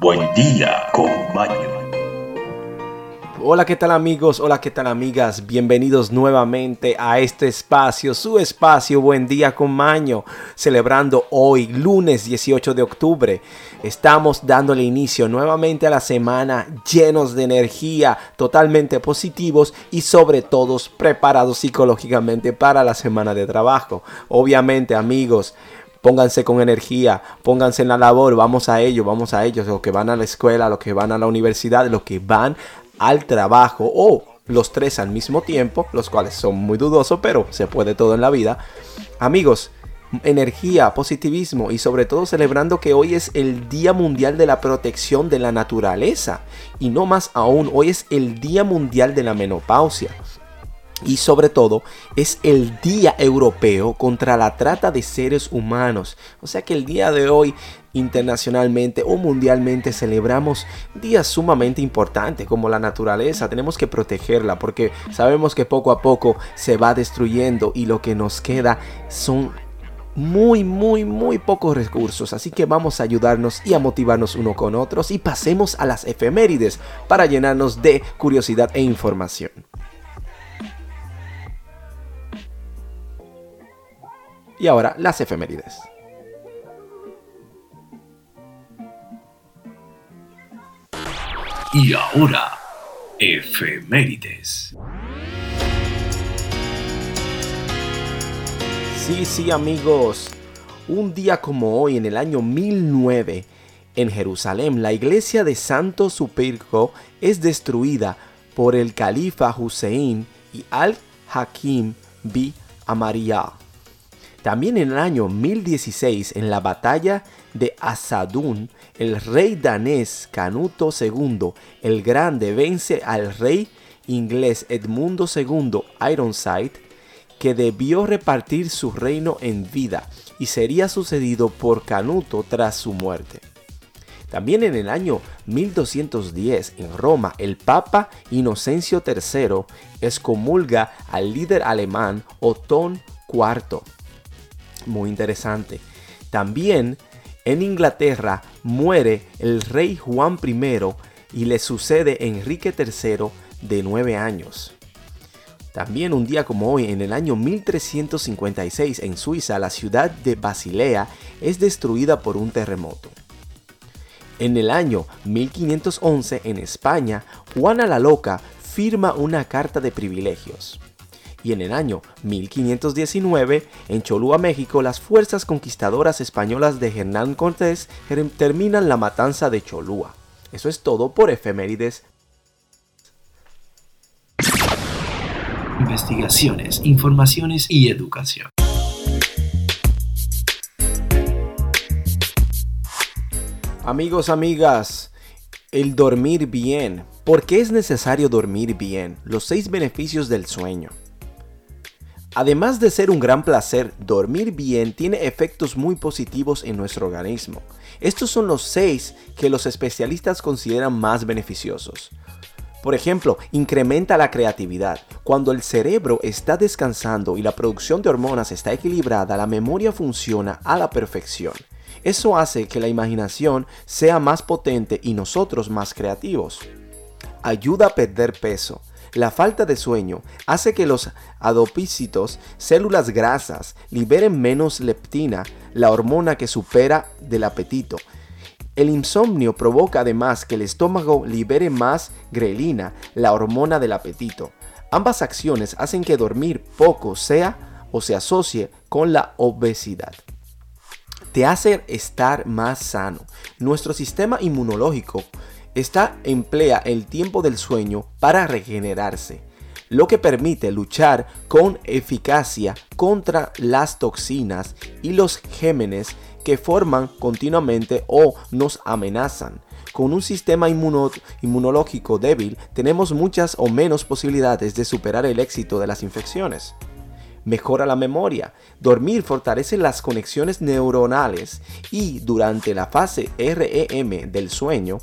buen, día con Maño. Hola, ¿qué tal amigos? Hola, ¿qué tal amigas? Bienvenidos nuevamente a este espacio, su espacio Buen Día con Maño, celebrando hoy, lunes 18 de octubre. Estamos dándole inicio nuevamente a la semana llenos de energía, totalmente positivos y sobre todo preparados psicológicamente para la semana de trabajo. Obviamente amigos, Pónganse con energía, pónganse en la labor, vamos a ello, vamos a ellos, los que van a la escuela, los que van a la universidad, los que van al trabajo o los tres al mismo tiempo, los cuales son muy dudosos, pero se puede todo en la vida. Amigos, energía, positivismo y sobre todo celebrando que hoy es el Día Mundial de la Protección de la Naturaleza y no más aún, hoy es el Día Mundial de la Menopausia. Y sobre todo es el Día Europeo contra la Trata de Seres Humanos. O sea que el día de hoy internacionalmente o mundialmente celebramos días sumamente importantes como la naturaleza. Tenemos que protegerla porque sabemos que poco a poco se va destruyendo y lo que nos queda son muy, muy, muy pocos recursos. Así que vamos a ayudarnos y a motivarnos uno con otros y pasemos a las efemérides para llenarnos de curiosidad e información. Y ahora las efemérides. Y ahora, efemérides. Sí, sí amigos, un día como hoy en el año 1009, en Jerusalén, la iglesia de Santo Supirco es destruida por el califa Hussein y al-Hakim bi Amaria. También en el año 1016, en la batalla de Asadun, el rey danés Canuto II el Grande vence al rey inglés Edmundo II Ironside, que debió repartir su reino en vida y sería sucedido por Canuto tras su muerte. También en el año 1210 en Roma el Papa Inocencio III excomulga al líder alemán Otón IV. Muy interesante. También en Inglaterra muere el rey Juan I y le sucede Enrique III de 9 años. También un día como hoy, en el año 1356 en Suiza, la ciudad de Basilea es destruida por un terremoto. En el año 1511 en España, Juana la Loca firma una carta de privilegios y en el año 1519, en Cholula, México, las fuerzas conquistadoras españolas de Hernán Cortés terminan la matanza de Cholula. Eso es todo por efemérides. Investigaciones, informaciones y educación. Amigos, amigas, el dormir bien. ¿Por qué es necesario dormir bien? Los seis beneficios del sueño. Además de ser un gran placer, dormir bien tiene efectos muy positivos en nuestro organismo. Estos son los seis que los especialistas consideran más beneficiosos. Por ejemplo, incrementa la creatividad. Cuando el cerebro está descansando y la producción de hormonas está equilibrada, la memoria funciona a la perfección. Eso hace que la imaginación sea más potente y nosotros más creativos. Ayuda a perder peso. La falta de sueño hace que los adopícitos, células grasas, liberen menos leptina, la hormona que supera del apetito. El insomnio provoca además que el estómago libere más grelina, la hormona del apetito. Ambas acciones hacen que dormir poco sea o se asocie con la obesidad te hace estar más sano. Nuestro sistema inmunológico esta emplea el tiempo del sueño para regenerarse, lo que permite luchar con eficacia contra las toxinas y los gémenes que forman continuamente o nos amenazan. Con un sistema inmunológico débil tenemos muchas o menos posibilidades de superar el éxito de las infecciones. Mejora la memoria. Dormir fortalece las conexiones neuronales y durante la fase REM del sueño,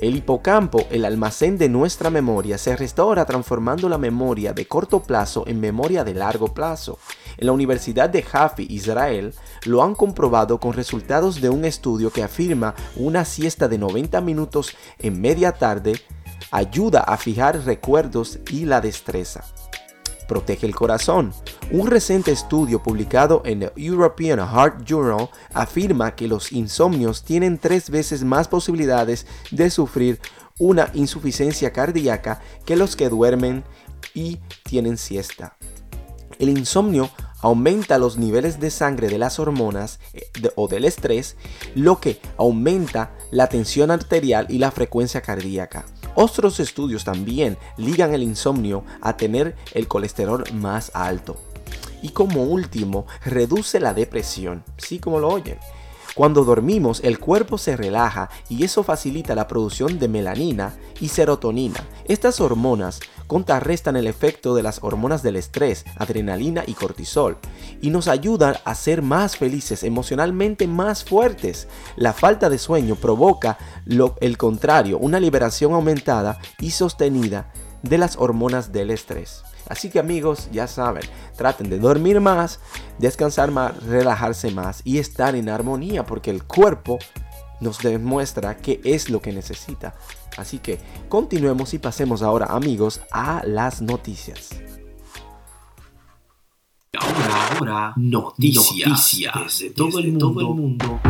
el hipocampo, el almacén de nuestra memoria, se restaura transformando la memoria de corto plazo en memoria de largo plazo. En la Universidad de Hafi, Israel, lo han comprobado con resultados de un estudio que afirma una siesta de 90 minutos en media tarde ayuda a fijar recuerdos y la destreza. Protege el corazón. Un reciente estudio publicado en el European Heart Journal afirma que los insomnios tienen tres veces más posibilidades de sufrir una insuficiencia cardíaca que los que duermen y tienen siesta. El insomnio aumenta los niveles de sangre de las hormonas eh, o del estrés, lo que aumenta la tensión arterial y la frecuencia cardíaca. Otros estudios también ligan el insomnio a tener el colesterol más alto. Y como último, reduce la depresión, sí como lo oyen. Cuando dormimos, el cuerpo se relaja y eso facilita la producción de melanina y serotonina. Estas hormonas contrarrestan el efecto de las hormonas del estrés, adrenalina y cortisol, y nos ayudan a ser más felices, emocionalmente más fuertes. La falta de sueño provoca lo, el contrario, una liberación aumentada y sostenida de las hormonas del estrés. Así que amigos, ya saben, traten de dormir más, descansar más, relajarse más y estar en armonía porque el cuerpo nos demuestra qué es lo que necesita. Así que continuemos y pasemos ahora amigos a las noticias. Ahora, ahora, noticias, de todo, el mundo.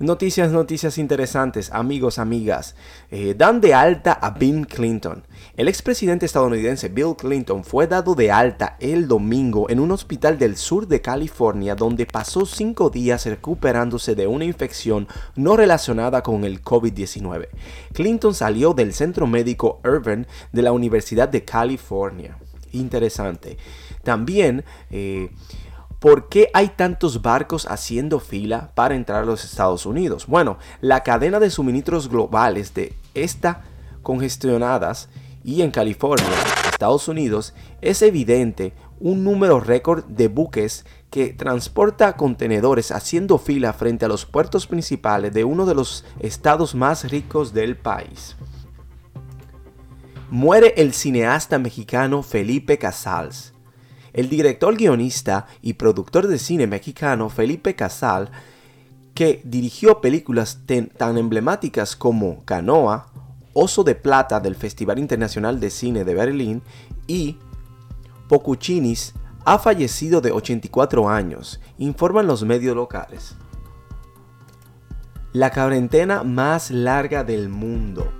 Noticias, noticias interesantes, amigos, amigas. Eh, dan de alta a Bill Clinton. El expresidente estadounidense Bill Clinton fue dado de alta el domingo en un hospital del sur de California donde pasó cinco días recuperándose de una infección no relacionada con el COVID-19. Clinton salió del centro médico Irvine de la Universidad de California. Interesante. También... Eh, ¿Por qué hay tantos barcos haciendo fila para entrar a los Estados Unidos? Bueno, la cadena de suministros globales de esta congestionadas y en California, Estados Unidos, es evidente un número récord de buques que transporta contenedores haciendo fila frente a los puertos principales de uno de los estados más ricos del país. Muere el cineasta mexicano Felipe Casals. El director, guionista y productor de cine mexicano Felipe Casal, que dirigió películas tan emblemáticas como Canoa, Oso de Plata del Festival Internacional de Cine de Berlín y Pocuchinis, ha fallecido de 84 años, informan los medios locales. La cuarentena más larga del mundo.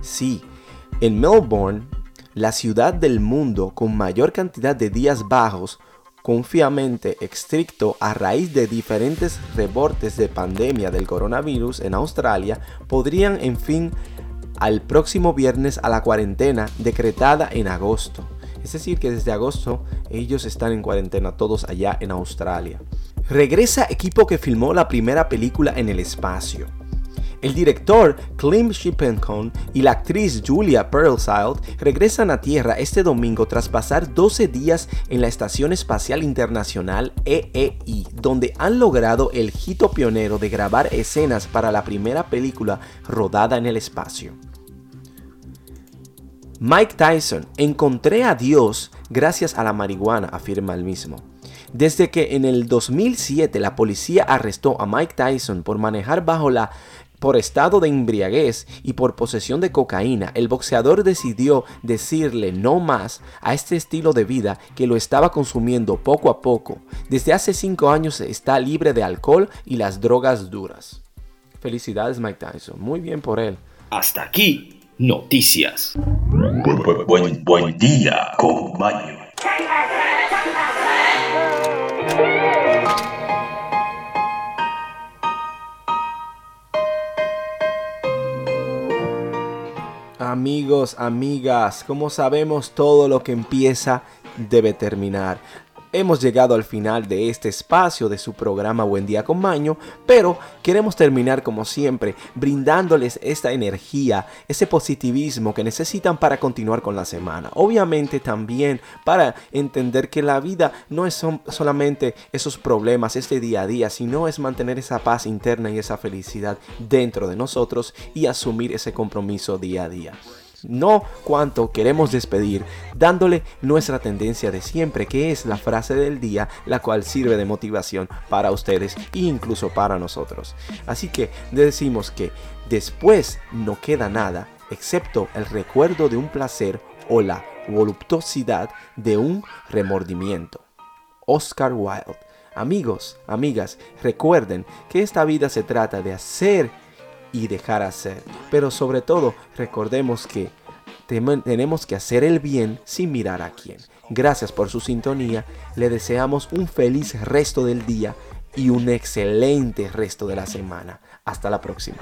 Sí, en Melbourne, la ciudad del mundo con mayor cantidad de días bajos, confiamente estricto a raíz de diferentes rebortes de pandemia del coronavirus en Australia, podrían en fin al próximo viernes a la cuarentena decretada en agosto. Es decir, que desde agosto ellos están en cuarentena todos allá en Australia. Regresa equipo que filmó la primera película en el espacio. El director Clem Shippencon y la actriz Julia Perlsild regresan a Tierra este domingo tras pasar 12 días en la Estación Espacial Internacional EEI, donde han logrado el hito pionero de grabar escenas para la primera película rodada en el espacio. Mike Tyson, encontré a Dios gracias a la marihuana, afirma el mismo. Desde que en el 2007 la policía arrestó a Mike Tyson por manejar bajo la por estado de embriaguez y por posesión de cocaína, el boxeador decidió decirle no más a este estilo de vida que lo estaba consumiendo poco a poco. Desde hace cinco años está libre de alcohol y las drogas duras. Felicidades Mike Tyson, muy bien por él. Hasta aquí, noticias. Buen, buen, día con Mayo. Amigos, amigas, como sabemos todo lo que empieza debe terminar. Hemos llegado al final de este espacio de su programa Buen Día con Maño, pero queremos terminar como siempre brindándoles esta energía, ese positivismo que necesitan para continuar con la semana. Obviamente también para entender que la vida no es solamente esos problemas, este día a día, sino es mantener esa paz interna y esa felicidad dentro de nosotros y asumir ese compromiso día a día no cuánto queremos despedir, dándole nuestra tendencia de siempre, que es la frase del día, la cual sirve de motivación para ustedes e incluso para nosotros. Así que decimos que después no queda nada, excepto el recuerdo de un placer o la voluptuosidad de un remordimiento. Oscar Wilde. Amigos, amigas, recuerden que esta vida se trata de hacer y dejar hacer. Pero sobre todo, recordemos que tenemos que hacer el bien sin mirar a quién. Gracias por su sintonía. Le deseamos un feliz resto del día y un excelente resto de la semana. Hasta la próxima.